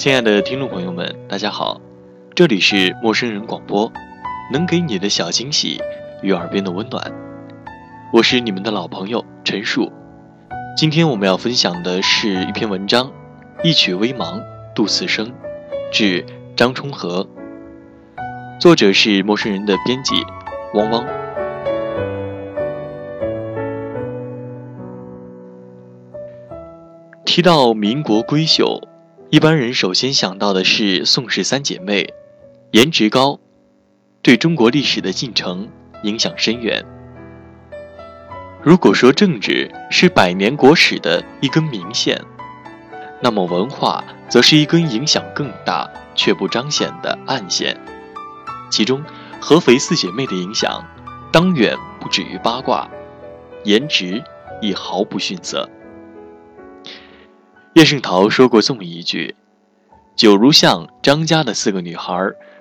亲爱的听众朋友们，大家好，这里是陌生人广播，能给你的小惊喜与耳边的温暖，我是你们的老朋友陈树。今天我们要分享的是一篇文章，《一曲微茫度此生》，致张充和。作者是陌生人的编辑汪汪。提到民国闺秀，一般人首先想到的是宋氏三姐妹，颜值高，对中国历史的进程影响深远。如果说政治是百年国史的一根明线，那么文化则是一根影响更大却不彰显的暗线。其中，合肥四姐妹的影响，当远不止于八卦，颜值亦毫不逊色。叶圣陶说过这么一句：“九如巷张家的四个女孩，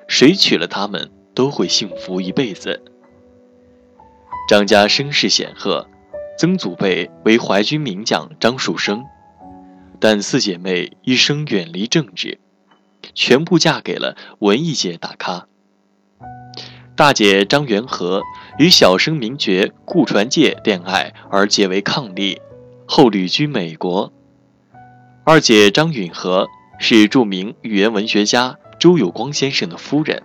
谁娶了她们都会幸福一辈子。”张家声势显赫，曾祖辈为淮军名将张树声，但四姐妹一生远离政治，全部嫁给了文艺界大咖。大姐张元和与小生名角顾传介恋爱而结为伉俪，后旅居美国。二姐张允和是著名语言文学家周有光先生的夫人，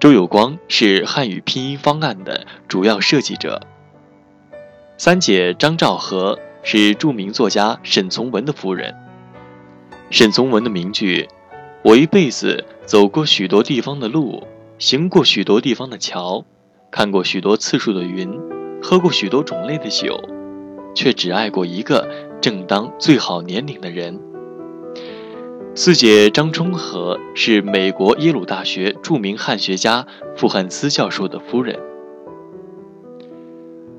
周有光是汉语拼音方案的主要设计者。三姐张兆和是著名作家沈从文的夫人。沈从文的名句“我一辈子走过许多地方的路，行过许多地方的桥，看过许多次数的云，喝过许多种类的酒，却只爱过一个。”正当最好年龄的人，四姐张充和是美国耶鲁大学著名汉学家傅汉思教授的夫人。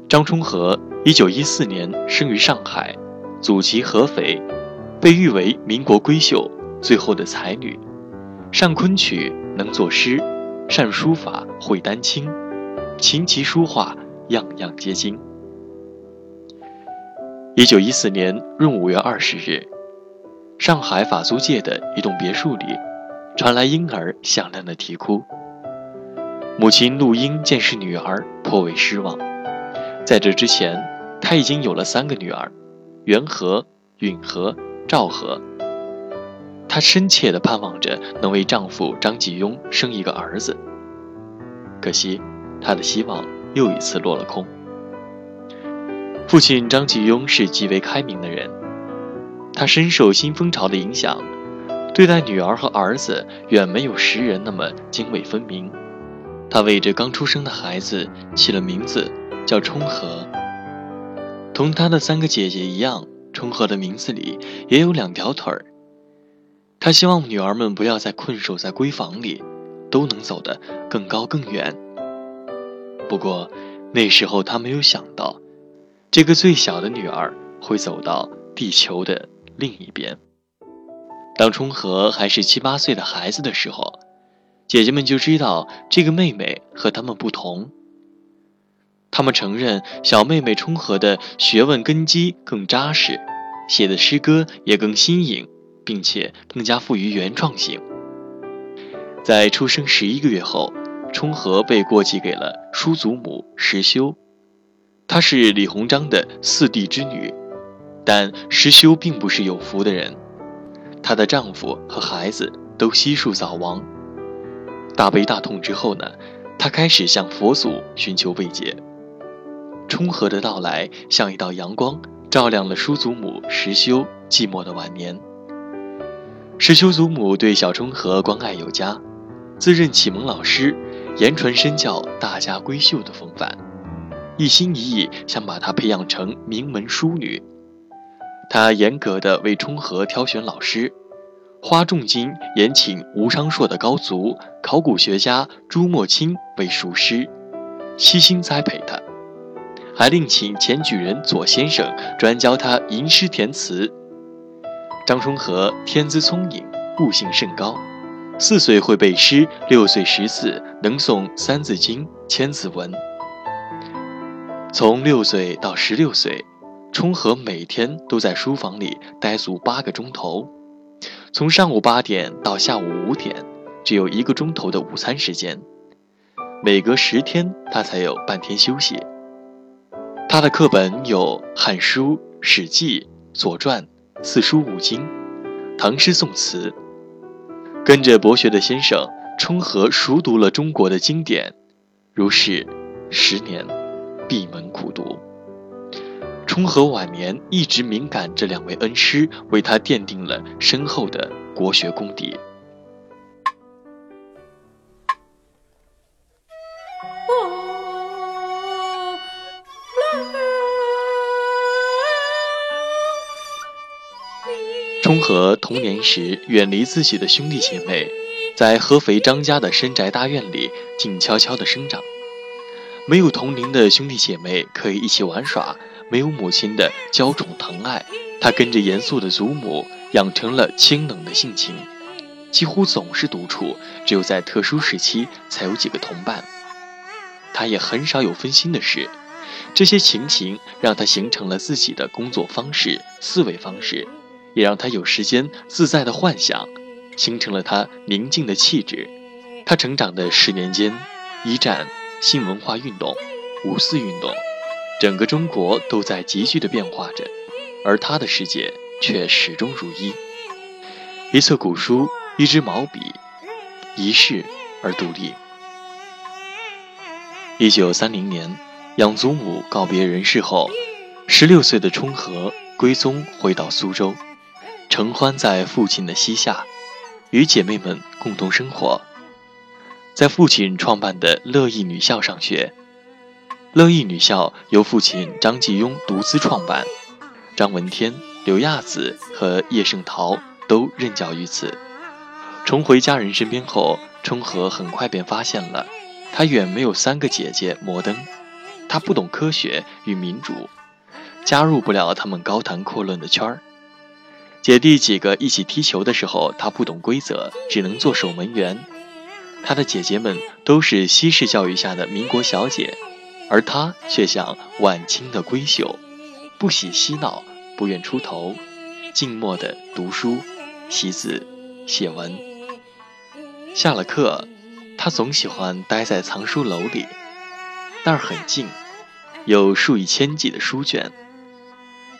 张充和一九一四年生于上海，祖籍合肥，被誉为民国闺秀，最后的才女，善昆曲，能作诗，善书法，会丹青，琴棋书画样样皆精。一九一四年闰五月二十日，上海法租界的一栋别墅里，传来婴儿响亮的啼哭。母亲陆英见是女儿，颇为失望。在这之前，她已经有了三个女儿：元和、允和、赵和。她深切地盼望着能为丈夫张继庸生一个儿子。可惜，她的希望又一次落了空。父亲张继庸是极为开明的人，他深受新风潮的影响，对待女儿和儿子远没有时人那么泾渭分明。他为这刚出生的孩子起了名字，叫冲和。同他的三个姐姐一样，冲和的名字里也有两条腿儿。他希望女儿们不要再困守在闺房里，都能走得更高更远。不过那时候他没有想到。这个最小的女儿会走到地球的另一边。当冲和还是七八岁的孩子的时候，姐姐们就知道这个妹妹和他们不同。他们承认小妹妹冲和的学问根基更扎实，写的诗歌也更新颖，并且更加富于原创性。在出生十一个月后，冲和被过继给了叔祖母石修。她是李鸿章的四弟之女，但石修并不是有福的人，她的丈夫和孩子都悉数早亡。大悲大痛之后呢，她开始向佛祖寻求慰藉。冲和的到来像一道阳光，照亮了叔祖母石修寂寞的晚年。石修祖母对小冲和关爱有加，自认启蒙老师，言传身教，大家闺秀的风范。一心一意想把她培养成名门淑女，他严格的为冲和挑选老师，花重金延请吴昌硕的高足、考古学家朱墨清为塾师，悉心栽培他，还另请前举人左先生专教他吟诗填词。张充和天资聪颖，悟性甚高，四岁会背诗，六岁识字，能诵《三字经》《千字文》。从六岁到十六岁，冲和每天都在书房里待足八个钟头，从上午八点到下午五点，只有一个钟头的午餐时间。每隔十天，他才有半天休息。他的课本有《汉书》《史记》《左传》四书五经、唐诗宋词。跟着博学的先生，冲和熟读了中国的经典，如是十年，闭门苦读。冲和晚年一直敏感这两位恩师，为他奠定了深厚的国学功底。冲和童年时远离自己的兄弟姐妹，在合肥张家的深宅大院里静悄悄地生长。没有同龄的兄弟姐妹可以一起玩耍，没有母亲的娇宠疼爱，他跟着严肃的祖母养成了清冷的性情，几乎总是独处，只有在特殊时期才有几个同伴。他也很少有分心的事，这些情形让他形成了自己的工作方式、思维方式。也让他有时间自在的幻想，形成了他宁静的气质。他成长的十年间，一战、新文化运动、五四运动，整个中国都在急剧的变化着，而他的世界却始终如一。一册古书，一支毛笔，一世而独立。一九三零年，养祖母告别人世后，十六岁的冲和归宗回到苏州。承欢在父亲的膝下，与姐妹们共同生活，在父亲创办的乐意女校上学。乐意女校由父亲张继庸独资创办，张闻天、刘亚子和叶圣陶都任教于此。重回家人身边后，冲和很快便发现了，他远没有三个姐姐摩登，他不懂科学与民主，加入不了他们高谈阔论的圈儿。姐弟几个一起踢球的时候，他不懂规则，只能做守门员。她的姐姐们都是西式教育下的民国小姐，而她却像晚清的闺秀，不喜嬉闹，不愿出头，静默地读书、习字、写文。下了课，他总喜欢待在藏书楼里，那儿很静，有数以千计的书卷。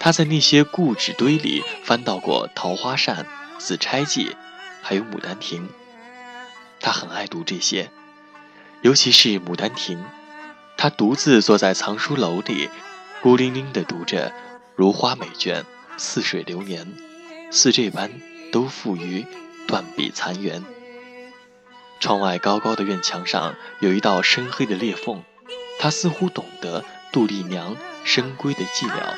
他在那些故纸堆里翻到过《桃花扇》《紫钗记》，还有《牡丹亭》。他很爱读这些，尤其是《牡丹亭》。他独自坐在藏书楼里，孤零零地读着，如花美眷，似水流年，似这般都付于断壁残垣。窗外高高的院墙上有一道深黑的裂缝，他似乎懂得杜丽娘深闺的寂寥。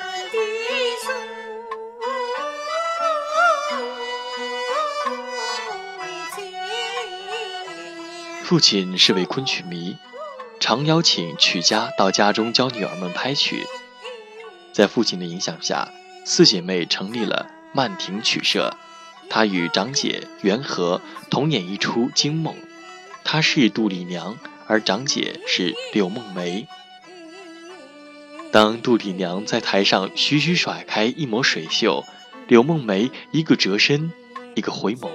父亲是位昆曲迷，常邀请曲家到家中教女儿们拍曲。在父亲的影响下，四姐妹成立了曼亭曲社。她与长姐元和同演一出《惊梦》，她是杜丽娘，而长姐是柳梦梅。当杜丽娘在台上徐徐甩开一抹水袖，柳梦梅一个折身，一个回眸。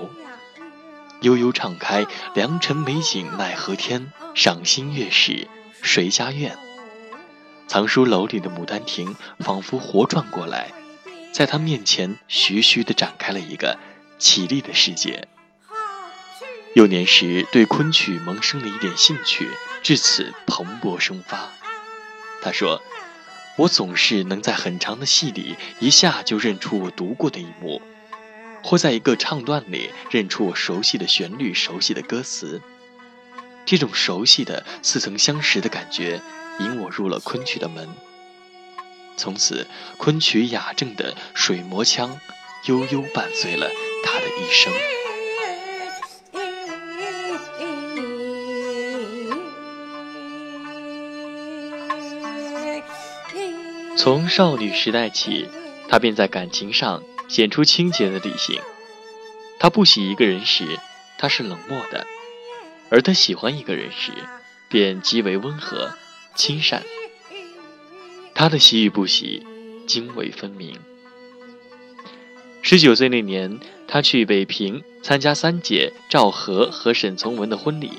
悠悠唱开，良辰美景奈何天，赏心悦事谁家院？藏书楼里的《牡丹亭》仿佛活转过来，在他面前徐徐地展开了一个绮丽的世界。幼年时对昆曲萌生了一点兴趣，至此蓬勃生发。他说：“我总是能在很长的戏里一下就认出我读过的一幕。”或在一个唱段里认出我熟悉的旋律、熟悉的歌词，这种熟悉的似曾相识的感觉引我入了昆曲的门。从此，昆曲雅正的水磨腔悠悠伴随了他的一生。从少女时代起，她便在感情上。显出清洁的理性。他不喜一个人时，他是冷漠的；而他喜欢一个人时，便极为温和、亲善。他的喜与不喜，泾渭分明。十九岁那年，他去北平参加三姐赵和和沈从文的婚礼。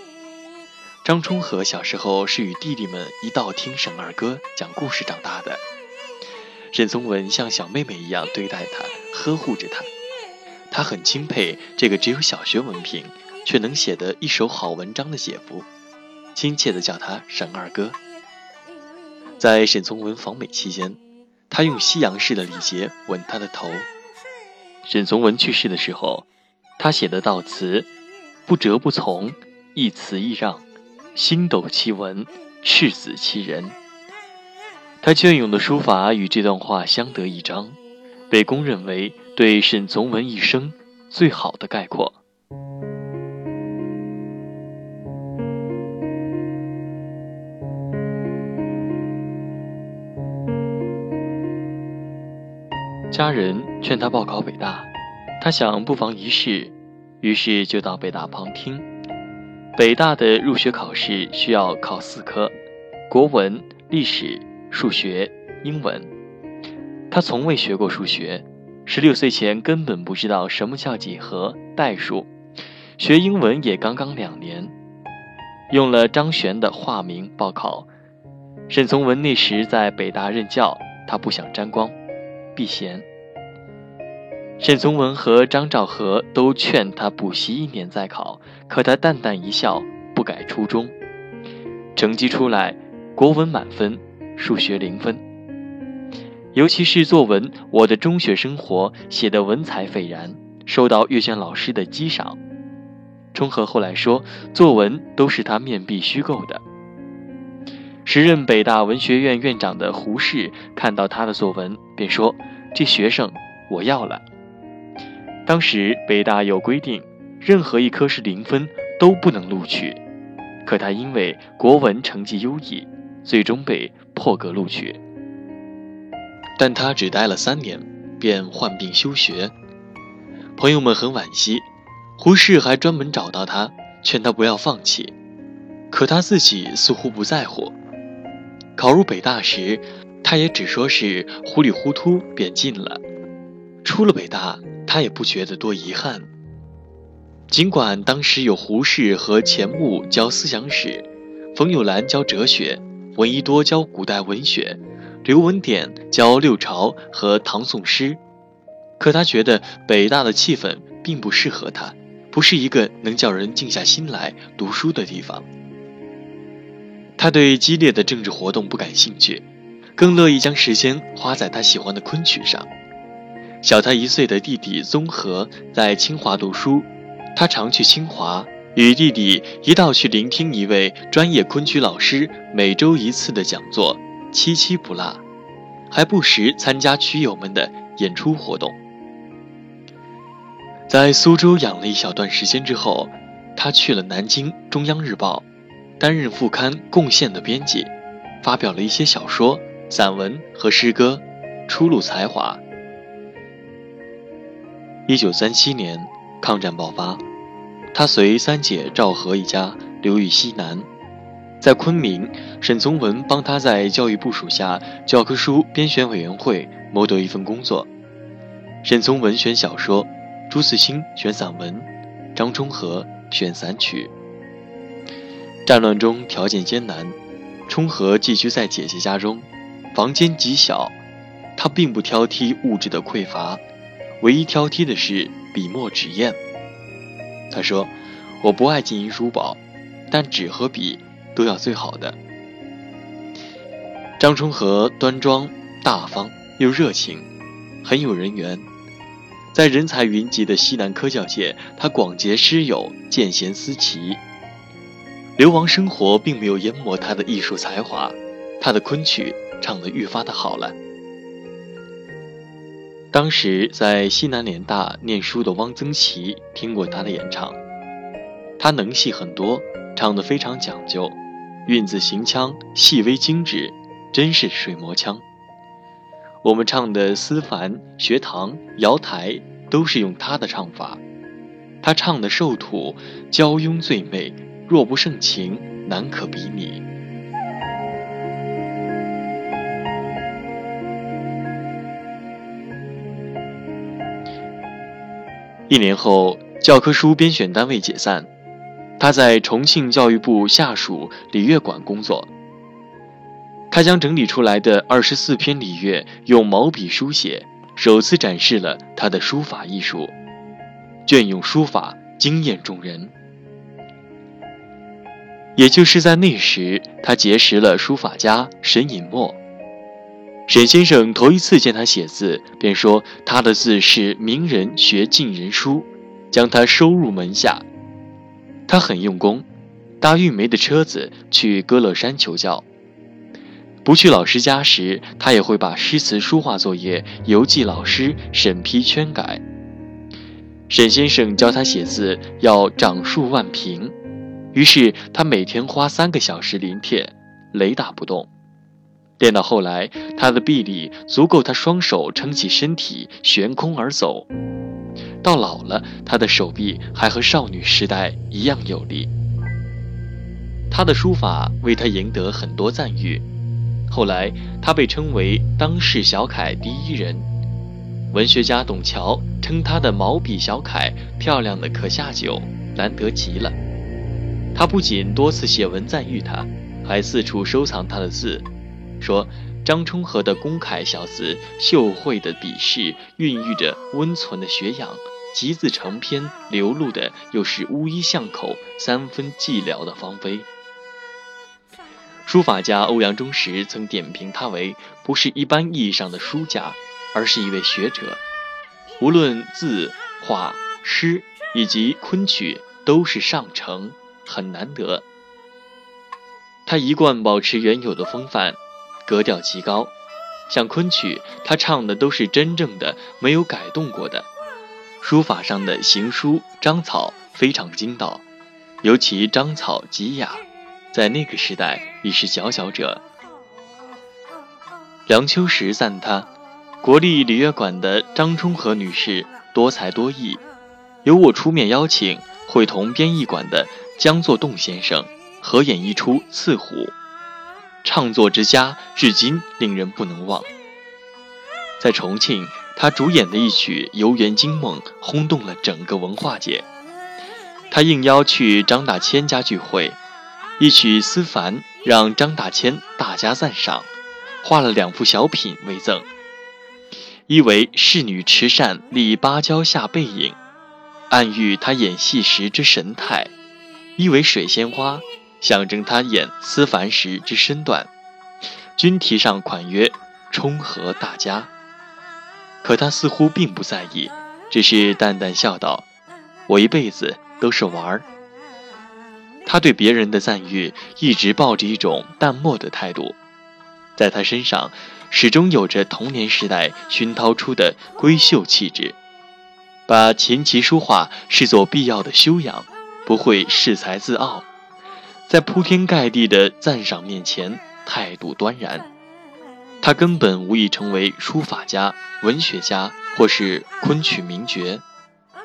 张充和小时候是与弟弟们一道听沈二哥讲故事长大的。沈从文像小妹妹一样对待他，呵护着他。他很钦佩这个只有小学文凭却能写得一手好文章的姐夫，亲切地叫他沈二哥。在沈从文访美期间，他用西洋式的礼节吻他的头。沈从文去世的时候，他写的悼词，不折不从，一词一让，星斗其文，赤子其人。他隽永的书法与这段话相得益彰，被公认为对沈从文一生最好的概括。家人劝他报考北大，他想不妨一试，于是就到北大旁听。北大的入学考试需要考四科：国文、历史、数学、英文。他从未学过数学，十六岁前根本不知道什么叫几何、代数。学英文也刚刚两年，用了张璇的化名报考。沈从文那时在北大任教，他不想沾光。避嫌。沈从文和张兆和都劝他补习一年再考，可他淡淡一笑，不改初衷。成绩出来，国文满分，数学零分。尤其是作文《我的中学生活》写的文采斐然，受到阅卷老师的激赏。冲和后来说，作文都是他面壁虚构的。时任北大文学院院长的胡适看到他的作文，便说：“这学生我要了。”当时北大有规定，任何一科是零分都不能录取。可他因为国文成绩优异，最终被破格录取。但他只待了三年，便患病休学。朋友们很惋惜，胡适还专门找到他，劝他不要放弃。可他自己似乎不在乎。考入北大时，他也只说是糊里糊涂便进了。出了北大，他也不觉得多遗憾。尽管当时有胡适和钱穆教思想史，冯友兰教哲学，闻一多教古代文学，刘文典教六朝和唐宋诗，可他觉得北大的气氛并不适合他，不是一个能叫人静下心来读书的地方。他对激烈的政治活动不感兴趣，更乐意将时间花在他喜欢的昆曲上。小他一岁的弟弟宗和在清华读书，他常去清华，与弟弟一道去聆听一位专业昆曲老师每周一次的讲座，七七不落，还不时参加曲友们的演出活动。在苏州养了一小段时间之后，他去了南京《中央日报》。担任副刊《贡献》的编辑，发表了一些小说、散文和诗歌，初露才华。一九三七年，抗战爆发，他随三姐赵和一家流寓西南，在昆明，沈从文帮他在教育部属下教科书编选委员会谋得一份工作。沈从文选小说，朱自清选散文，张充和选散曲。战乱中条件艰难，冲和寄居在姐姐家中，房间极小。他并不挑剔物质的匮乏，唯一挑剔的是笔墨纸砚。他说：“我不爱金银珠宝，但纸和笔都要最好的。”张充和端庄大方又热情，很有人缘。在人才云集的西南科教界，他广结师友，见贤思齐。流亡生活并没有淹没他的艺术才华，他的昆曲唱得愈发的好了。当时在西南联大念书的汪曾祺听过他的演唱，他能戏很多，唱得非常讲究，韵字行腔细微精致，真是水磨腔。我们唱的思凡、学堂、瑶台都是用他的唱法，他唱的瘦土，娇慵最媚。若不盛情，难可比拟。一年后，教科书编选单位解散，他在重庆教育部下属礼乐馆工作。他将整理出来的二十四篇礼乐用毛笔书写，首次展示了他的书法艺术，隽永书法惊艳众人。也就是在那时，他结识了书法家沈尹默。沈先生头一次见他写字，便说他的字是名人学尽人书，将他收入门下。他很用功，搭运煤的车子去歌乐山求教。不去老师家时，他也会把诗词书画作业邮寄老师审批圈改。沈先生教他写字要掌数万平，于是他每天花三个小时临帖，雷打不动。练到后来，他的臂力足够他双手撑起身体悬空而走。到老了，他的手臂还和少女时代一样有力。他的书法为他赢得很多赞誉。后来，他被称为当世小楷第一人。文学家董桥称他的毛笔小楷漂亮的可下酒，难得极了。他不仅多次写文赞誉他，还四处收藏他的字。说张充和的公楷小字，秀慧的笔势，孕育着温存的学养；集字成篇，流露的又是乌衣巷口三分寂寥的芳菲。书法家欧阳中石曾点评他为不是一般意义上的书家，而是一位学者。无论字画诗以及昆曲，都是上乘，很难得。他一贯保持原有的风范。格调极高，像昆曲，他唱的都是真正的，没有改动过的。书法上的行书章草非常精到，尤其章草极雅，在那个时代已是佼佼者。梁秋实赞他，国立礼乐馆的张充和女士多才多艺，由我出面邀请，会同编译馆的江作栋先生合演一出《刺虎》。唱作之佳，至今令人不能忘。在重庆，他主演的一曲《游园惊梦》轰动了整个文化界。他应邀去张大千家聚会，一曲《思凡》让张大千大加赞赏，画了两幅小品为赠：一为侍女持扇立芭蕉下背影，暗喻他演戏时之神态；一为水仙花。象征他演思凡时之身段，均题上款曰“冲和大家”。可他似乎并不在意，只是淡淡笑道：“我一辈子都是玩儿。”他对别人的赞誉一直抱着一种淡漠的态度，在他身上始终有着童年时代熏陶出的闺秀气质，把琴棋书画视作必要的修养，不会恃才自傲。在铺天盖地的赞赏面前，态度端然。他根本无意成为书法家、文学家或是昆曲名角，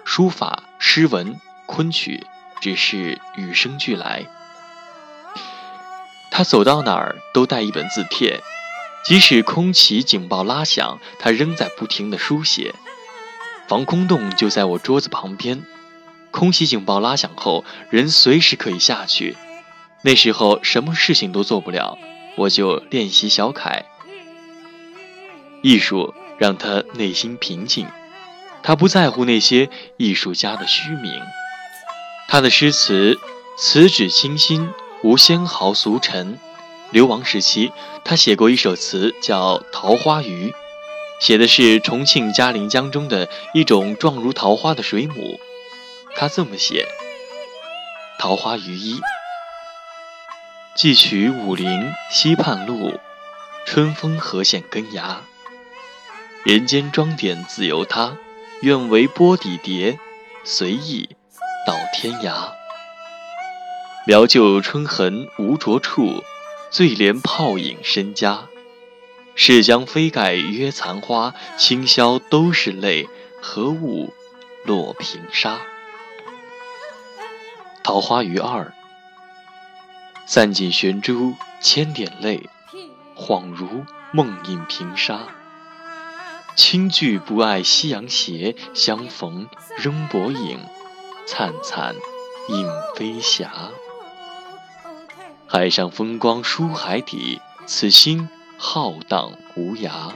书法、诗文、昆曲只是与生俱来。他走到哪儿都带一本字帖，即使空袭警报拉响，他仍在不停地书写。防空洞就在我桌子旁边，空袭警报拉响后，人随时可以下去。那时候什么事情都做不了，我就练习小楷。艺术让他内心平静，他不在乎那些艺术家的虚名。他的诗词词旨清新，无纤毫俗尘。流亡时期，他写过一首词叫《桃花鱼》，写的是重庆嘉陵江中的一种状如桃花的水母。他这么写：桃花鱼一。寄取武陵西畔路，春风何限根芽。人间装点自由他，愿为波底蝶，随意到天涯。描就春痕无着处，醉怜泡影身家。是将飞盖约残花，清宵都是泪，何物落平沙？桃花鱼二。散尽悬珠千点泪，恍如梦影平沙。轻句不爱夕阳斜，相逢仍薄影，灿灿映飞霞。海上风光输海底，此心浩荡无涯。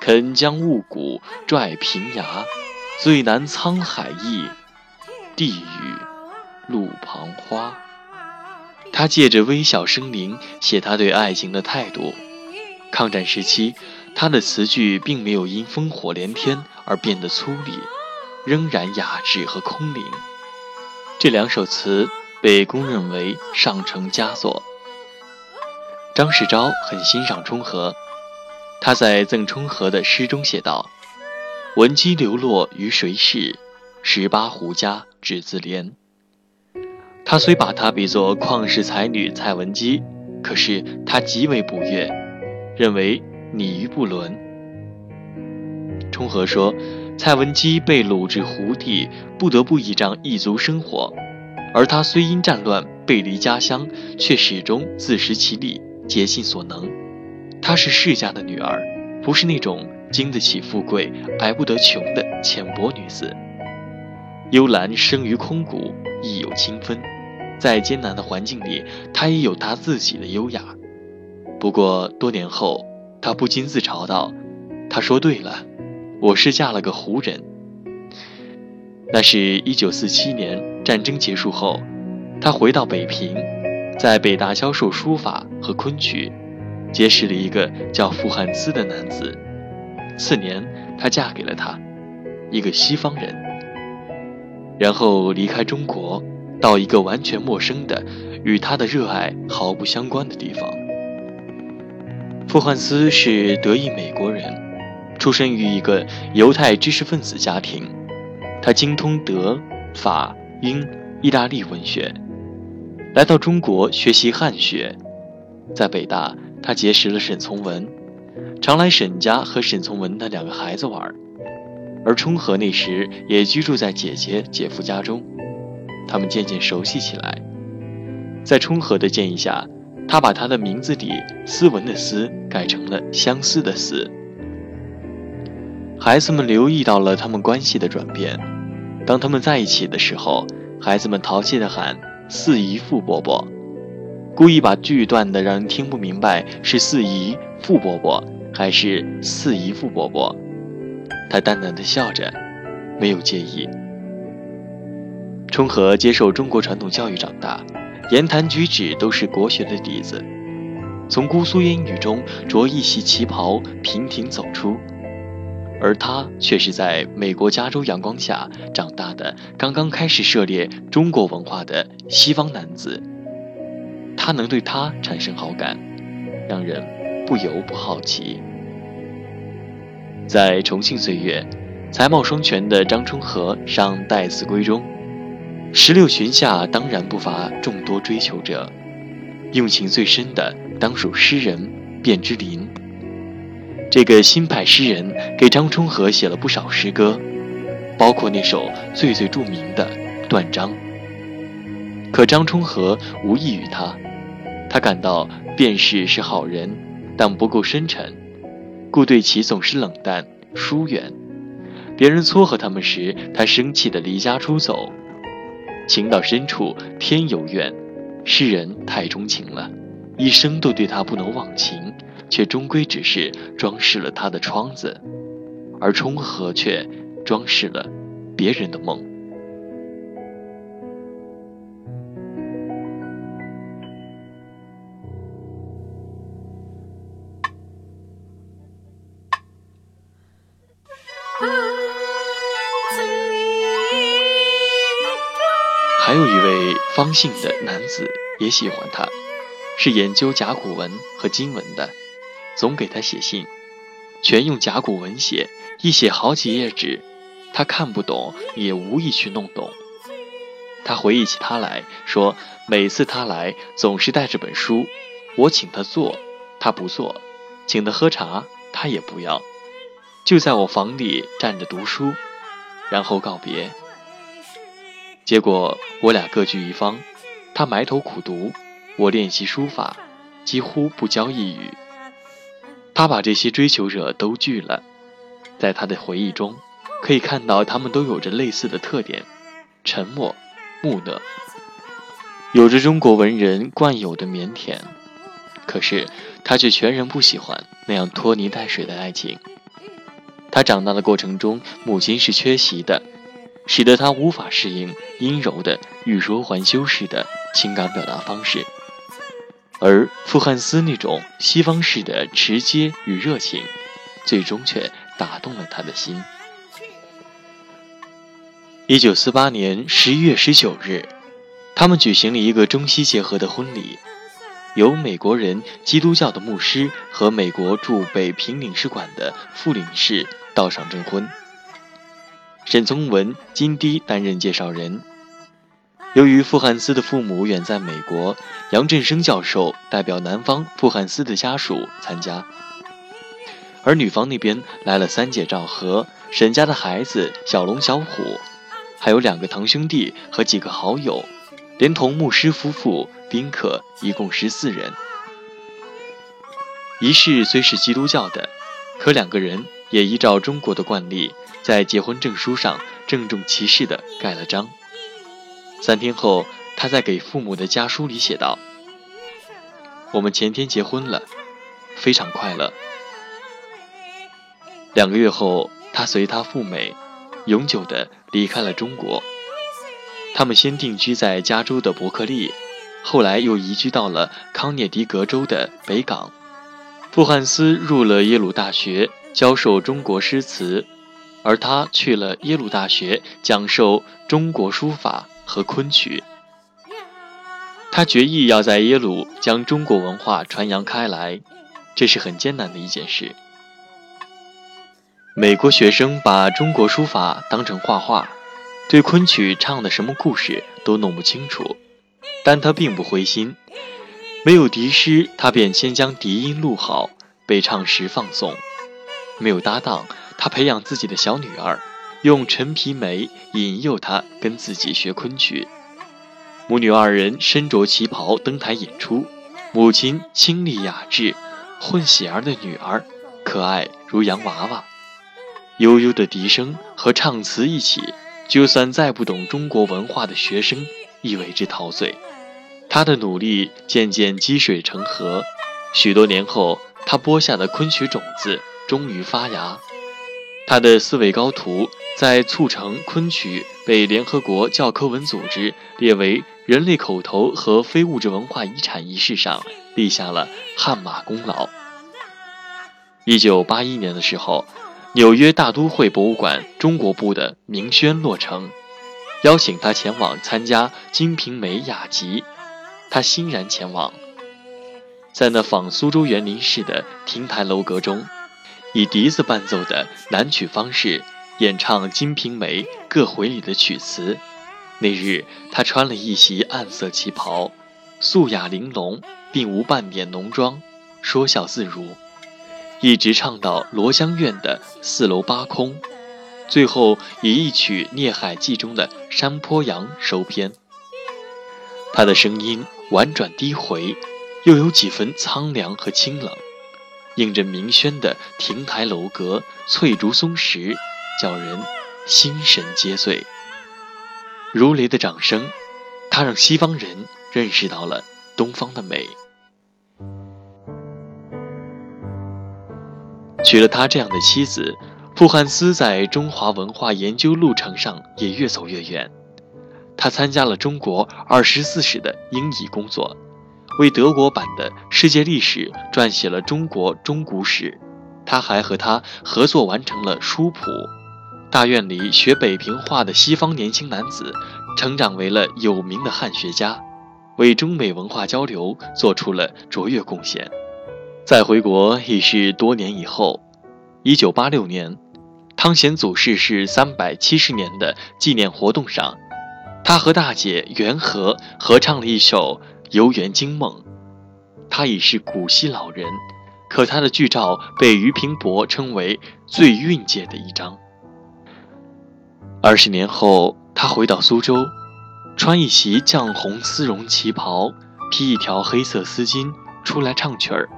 肯将雾骨拽平崖，最难沧海一，地狱路旁花。他借着微小生灵写他对爱情的态度。抗战时期，他的词句并没有因烽火连天而变得粗粝，仍然雅致和空灵。这两首词被公认为上乘佳作。张世钊很欣赏冲和，他在赠冲和的诗中写道：“闻鸡流落于谁是？十八壶家只自怜。”他虽把她比作旷世才女蔡文姬，可是他极为不悦，认为你于不伦。冲和说，蔡文姬被掳至胡地，不得不倚仗异族生活，而他虽因战乱背离家乡，却始终自食其力，竭尽所能。她是世家的女儿，不是那种经得起富贵，挨不得穷的浅薄女子。幽兰生于空谷，亦有清芬。在艰难的环境里，他也有他自己的优雅。不过多年后，他不禁自嘲道：“他说对了，我是嫁了个胡人。”那是一九四七年战争结束后，他回到北平，在北大教授书法和昆曲，结识了一个叫傅汉思的男子。次年，她嫁给了他，一个西方人，然后离开中国。到一个完全陌生的、与他的热爱毫不相关的地方。傅汉思是德裔美国人，出生于一个犹太知识分子家庭。他精通德、法、英、意大利文学，来到中国学习汉学。在北大，他结识了沈从文，常来沈家和沈从文的两个孩子玩。而冲和那时也居住在姐姐、姐夫家中。他们渐渐熟悉起来，在冲和的建议下，他把他的名字里“斯文”的“斯”改成了“相思”的“思”。孩子们留意到了他们关系的转变。当他们在一起的时候，孩子们淘气地喊“四姨傅伯伯”，故意把句断的让人听不明白是“四姨傅伯伯”还是“四姨傅伯伯”。他淡淡的笑着，没有介意。冲和接受中国传统教育长大，言谈举止都是国学的底子。从姑苏烟雨中着一袭旗袍平亭走出，而他却是在美国加州阳光下长大的，刚刚开始涉猎中国文化的西方男子。他能对他产生好感，让人不由不好奇。在重庆岁月，才貌双全的张春和上《待字闺》中。石榴裙下当然不乏众多追求者，用情最深的当属诗人卞之琳。这个新派诗人给张充和写了不少诗歌，包括那首最最著名的《断章》。可张充和无异于他，他感到卞氏是好人，但不够深沉，故对其总是冷淡疏远。别人撮合他们时，他生气地离家出走。情到深处天有怨，世人太钟情了，一生都对他不能忘情，却终归只是装饰了他的窗子，而冲和却装饰了别人的梦。姓的男子也喜欢他，是研究甲骨文和金文的，总给他写信，全用甲骨文写，一写好几页纸，他看不懂，也无意去弄懂。他回忆起他来说，每次他来总是带着本书，我请他坐，他不坐；请他喝茶，他也不要，就在我房里站着读书，然后告别。结果我俩各据一方，他埋头苦读，我练习书法，几乎不交一语。他把这些追求者都拒了，在他的回忆中，可以看到他们都有着类似的特点：沉默、木讷，有着中国文人惯有的腼腆。可是他却全然不喜欢那样拖泥带水的爱情。他长大的过程中，母亲是缺席的，使得他无法适应阴柔的欲说还休式的情感表达方式。而傅汉思那种西方式的直接与热情，最终却打动了他的心。一九四八年十一月十九日，他们举行了一个中西结合的婚礼，由美国人基督教的牧师和美国驻北平领事馆的副领事到场证婚。沈从文、金堤担任介绍人。由于傅汉思的父母远在美国，杨振声教授代表男方傅汉思的家属参加，而女方那边来了三姐赵和、沈家的孩子小龙、小虎，还有两个堂兄弟和几个好友，连同牧师夫妇、宾客，一共十四人。仪式虽是基督教的，可两个人也依照中国的惯例，在结婚证书上郑重其事地盖了章。三天后，他在给父母的家书里写道：“我们前天结婚了，非常快乐。”两个月后，他随他赴美，永久地离开了中国。他们先定居在加州的伯克利，后来又移居到了康涅狄格州的北港。傅汉斯入了耶鲁大学，教授中国诗词，而他去了耶鲁大学，讲授中国书法。和昆曲，他决意要在耶鲁将中国文化传扬开来，这是很艰难的一件事。美国学生把中国书法当成画画，对昆曲唱的什么故事都弄不清楚，但他并不灰心。没有笛师，他便先将笛音录好，备唱时放送。没有搭档，他培养自己的小女儿。用陈皮梅引诱她跟自己学昆曲，母女二人身着旗袍登台演出。母亲清丽雅致，混血儿的女儿可爱如洋娃娃。悠悠的笛声和唱词一起，就算再不懂中国文化的学生亦为之陶醉。他的努力渐渐积水成河，许多年后，他播下的昆曲种子终于发芽。他的思维高图。在促成昆曲被联合国教科文组织列为人类口头和非物质文化遗产仪式上立下了汗马功劳。一九八一年的时候，纽约大都会博物馆中国部的明轩落成，邀请他前往参加《金瓶梅》雅集，他欣然前往，在那仿苏州园林式的亭台楼阁中，以笛子伴奏的南曲方式。演唱《金瓶梅》各回里的曲词。那日，他穿了一袭暗色旗袍，素雅玲珑，并无半点浓妆，说笑自如，一直唱到罗香院的四楼八空，最后以一曲《孽海记》中的《山坡羊》收篇。他的声音婉转低回，又有几分苍凉和清冷，映着明轩的亭台楼阁、翠竹松石。叫人心神皆醉，如雷的掌声，他让西方人认识到了东方的美。娶了他这样的妻子，傅汉思在中华文化研究路程上也越走越远。他参加了中国二十四史的英译工作，为德国版的世界历史撰写了中国中古史。他还和他合作完成了书谱。大院里学北平话的西方年轻男子，成长为了有名的汉学家，为中美文化交流做出了卓越贡献。再回国已是多年以后。一九八六年，汤显祖逝世三百七十年的纪念活动上，他和大姐袁和合唱了一首《游园惊梦》。他已是古稀老人，可他的剧照被俞平伯称为最韵界的一张。二十年后，他回到苏州，穿一袭绛红丝绒旗袍，披一条黑色丝巾出来唱曲儿，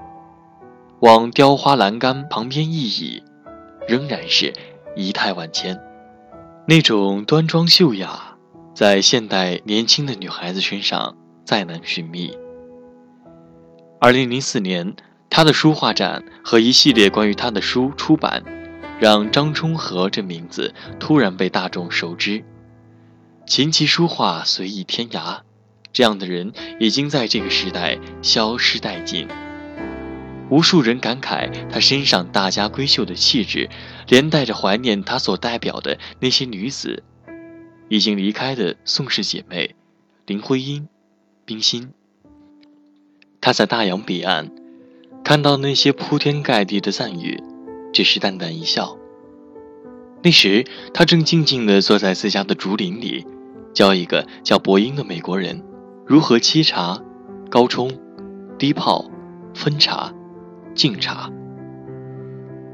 往雕花栏杆旁边一倚，仍然是仪态万千。那种端庄秀雅，在现代年轻的女孩子身上再难寻觅。二零零四年，他的书画展和一系列关于他的书出版，让张充和这名字突然被大众熟知。琴棋书画随意天涯，这样的人已经在这个时代消失殆尽。无数人感慨他身上大家闺秀的气质，连带着怀念他所代表的那些女子，已经离开的宋氏姐妹林徽因、冰心。他在大洋彼岸看到那些铺天盖地的赞誉，只是淡淡一笑。那时他正静静地坐在自家的竹林里，教一个叫伯英的美国人如何沏茶、高冲、低泡、分茶。敬茶，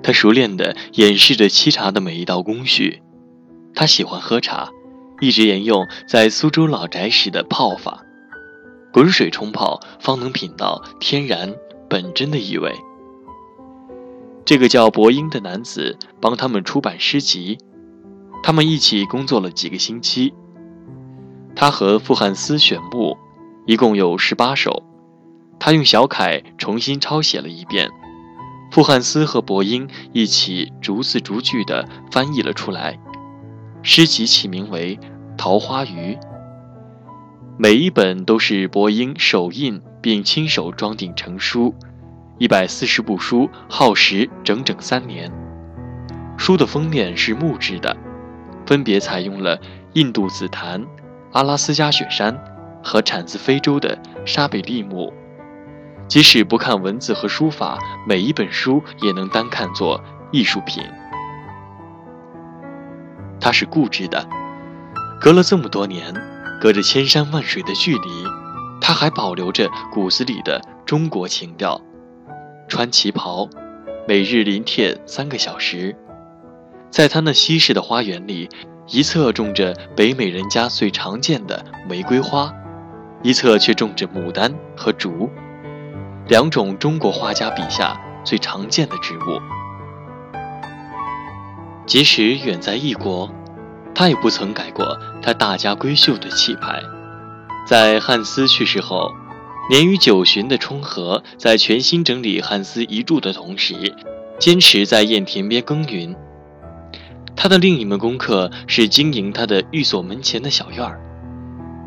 他熟练地演示着沏茶的每一道工序。他喜欢喝茶，一直沿用在苏州老宅时的泡法，滚水冲泡，方能品到天然本真的意味。这个叫伯英的男子帮他们出版诗集，他们一起工作了几个星期。他和傅汉思选目，一共有十八首。他用小楷重新抄写了一遍，傅汉思和伯英一起逐字逐句地翻译了出来。诗集起名为《桃花鱼》，每一本都是伯英手印并亲手装订成书，一百四十部书耗时整整三年。书的封面是木质的，分别采用了印度紫檀、阿拉斯加雪山和产自非洲的沙北利木。即使不看文字和书法，每一本书也能单看作艺术品。他是固执的，隔了这么多年，隔着千山万水的距离，他还保留着骨子里的中国情调。穿旗袍，每日临帖三个小时，在他那西式的花园里，一侧种着北美人家最常见的玫瑰花，一侧却种着牡丹和竹。两种中国画家笔下最常见的植物，即使远在异国，他也不曾改过他大家闺秀的气派。在汉斯去世后，年逾九旬的冲和在全心整理汉斯遗著的同时，坚持在堰田边耕耘。他的另一门功课是经营他的寓所门前的小院儿，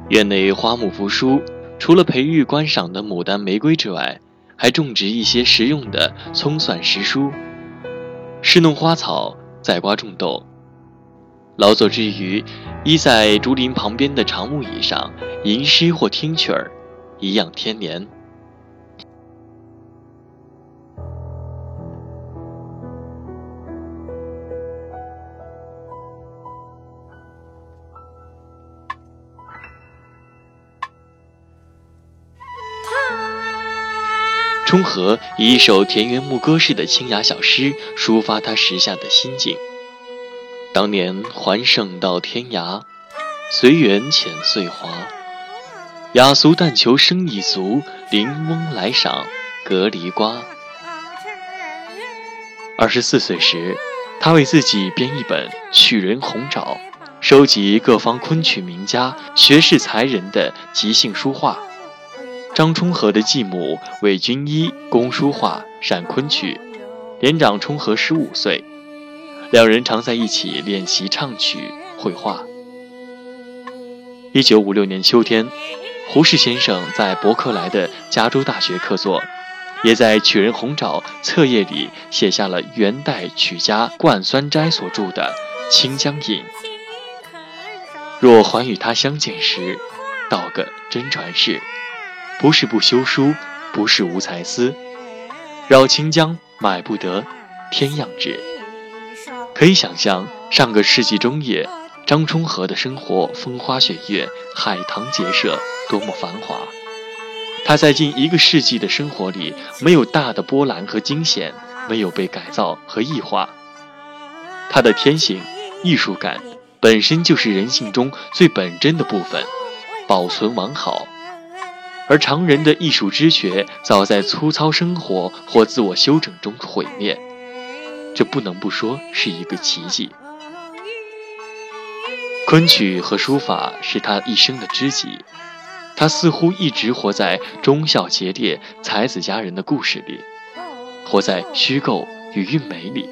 院内花木扶疏，除了培育观赏的牡丹、玫瑰之外。还种植一些实用的葱蒜时蔬，侍弄花草，栽瓜种豆。劳作之余，依在竹林旁边的长木椅上吟诗或听曲儿，颐养天年。冲和以一首田园牧歌式的清雅小诗抒发他时下的心境。当年还胜到天涯，随缘浅岁华。雅俗但求生一俗，临翁来赏隔篱瓜。二十四岁时，他为自己编一本《曲人红爪》，收集各方昆曲名家、学士才人的即兴书画。张充和的继母韦君一工书画、善昆曲，年长充和十五岁，两人常在一起练习唱曲、绘画。一九五六年秋天，胡适先生在伯克莱的加州大学客座，也在《曲人红爪》册页里写下了元代曲家冠酸斋所著的《清江引》。若还与他相见时，道个真传世。不是不修书，不是无才思，绕清江买不得，天样纸。可以想象，上个世纪中叶，张充和的生活风花雪月，海棠结社，多么繁华。他在近一个世纪的生活里，没有大的波澜和惊险，没有被改造和异化。他的天性、艺术感，本身就是人性中最本真的部分，保存完好。而常人的艺术知觉，早在粗糙生活或自我修整中毁灭。这不能不说是一个奇迹。昆曲和书法是他一生的知己，他似乎一直活在忠孝节烈、才子佳人的故事里，活在虚构与韵美里。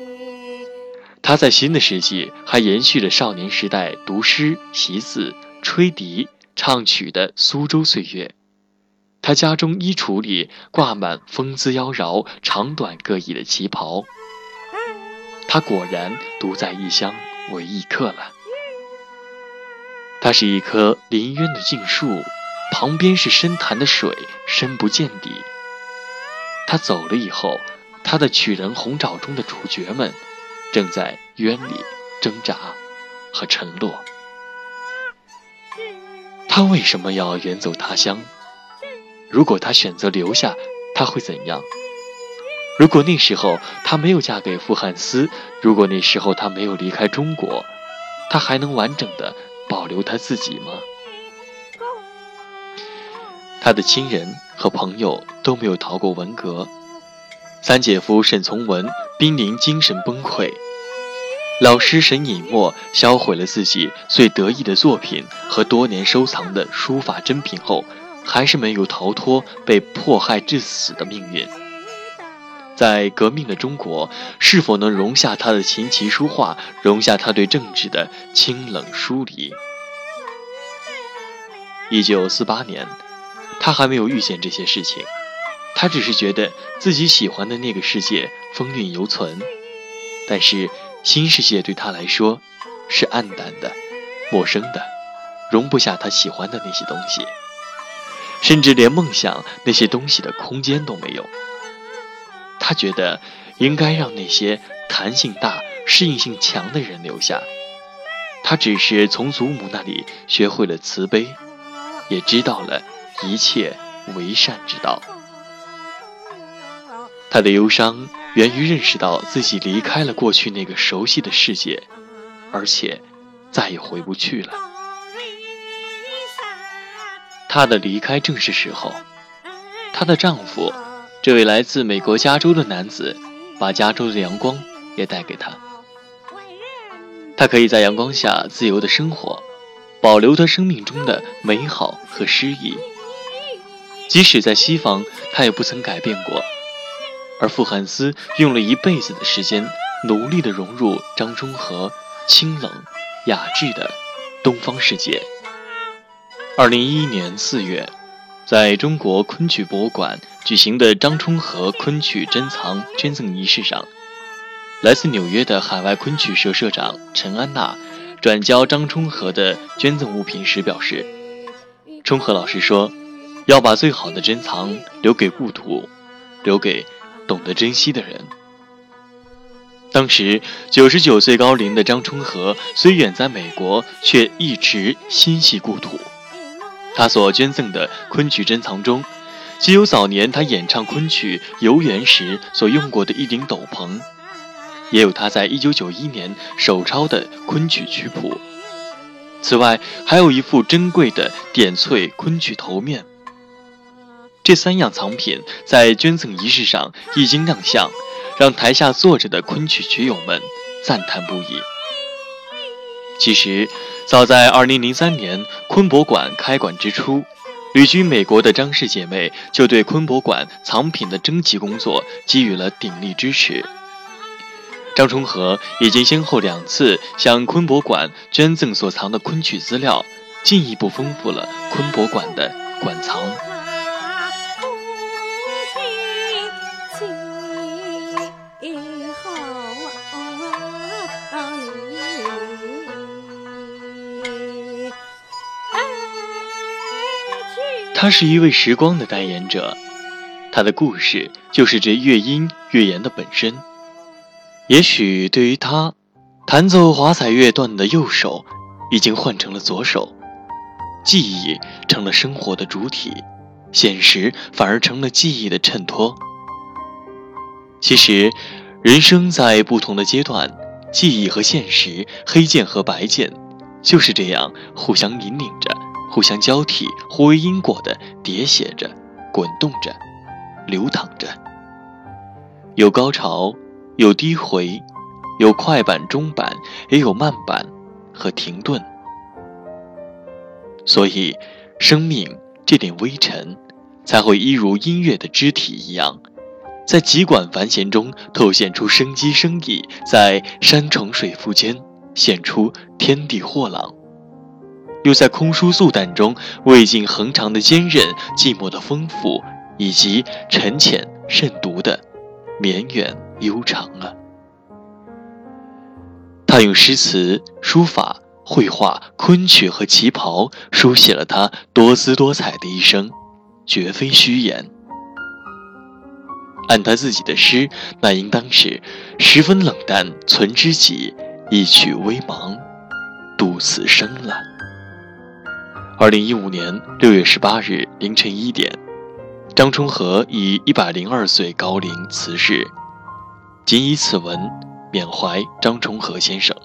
他在新的世纪还延续着少年时代读诗、习字、吹笛、唱曲的苏州岁月。他家中衣橱里挂满风姿妖娆、长短各异的旗袍。他果然独在异乡为异客了。它是一棵林渊的静树，旁边是深潭的水，深不见底。他走了以后，他的曲人红爪中的主角们，正在渊里挣扎和沉落。他为什么要远走他乡？如果他选择留下，他会怎样？如果那时候她没有嫁给傅汉思，如果那时候她没有离开中国，她还能完整的？保留她自己吗？她的亲人和朋友都没有逃过文革。三姐夫沈从文濒临精神崩溃，老师沈尹默销毁了自己最得意的作品和多年收藏的书法珍品后，还是没有逃脱被迫害致死的命运。在革命的中国，是否能容下他的琴棋书画，容下他对政治的清冷疏离？一九四八年，他还没有遇见这些事情，他只是觉得自己喜欢的那个世界风韵犹存，但是新世界对他来说是暗淡的、陌生的，容不下他喜欢的那些东西，甚至连梦想那些东西的空间都没有。他觉得应该让那些弹性大、适应性强的人留下。他只是从祖母那里学会了慈悲，也知道了一切为善之道。他的忧伤源于认识到自己离开了过去那个熟悉的世界，而且再也回不去了。他的离开正是时候。她的丈夫。这位来自美国加州的男子，把加州的阳光也带给他。他可以在阳光下自由的生活，保留他生命中的美好和诗意。即使在西方，他也不曾改变过。而傅汉思用了一辈子的时间，努力地融入张中和清冷、雅致的东方世界。二零一一年四月。在中国昆曲博物馆举行的张充和昆曲珍藏捐赠仪式上，来自纽约的海外昆曲社社长陈安娜转交张充和的捐赠物品时表示：“充和老师说，要把最好的珍藏留给故土，留给懂得珍惜的人。”当时九十九岁高龄的张充和虽远在美国，却一直心系故土。他所捐赠的昆曲珍藏中，既有早年他演唱昆曲游园时所用过的一顶斗篷，也有他在1991年手抄的昆曲曲谱。此外，还有一副珍贵的点翠昆曲头面。这三样藏品在捐赠仪式上一经亮相，让台下坐着的昆曲曲友们赞叹不已。其实。早在2003年昆博馆开馆之初，旅居美国的张氏姐妹就对昆博馆藏品的征集工作给予了鼎力支持。张充和已经先后两次向昆博馆捐赠所藏的昆曲资料，进一步丰富了昆博馆的馆藏。他是一位时光的代言者，他的故事就是这乐音乐言的本身。也许对于他，弹奏华彩乐段的右手已经换成了左手，记忆成了生活的主体，现实反而成了记忆的衬托。其实，人生在不同的阶段，记忆和现实，黑键和白键，就是这样互相引领着。互相交替、互为因果的叠写着、滚动着、流淌着，有高潮，有低回，有快板、中板，也有慢板和停顿。所以，生命这点微尘，才会一如音乐的肢体一样，在极管繁弦中透现出生机生意，在山重水复间现出天地豁朗，又在空疏素淡中未尽恒长的坚韧，寂寞的丰富，以及沉潜慎独的绵远悠长啊！他用诗词、书法。绘画、昆曲和旗袍，书写了他多姿多彩的一生，绝非虚言。按他自己的诗，那应当是十分冷淡，存知己，一曲微茫，度此生了。二零一五年六月十八日凌晨一点，张充和以一百零二岁高龄辞世，仅以此文缅怀张充和先生。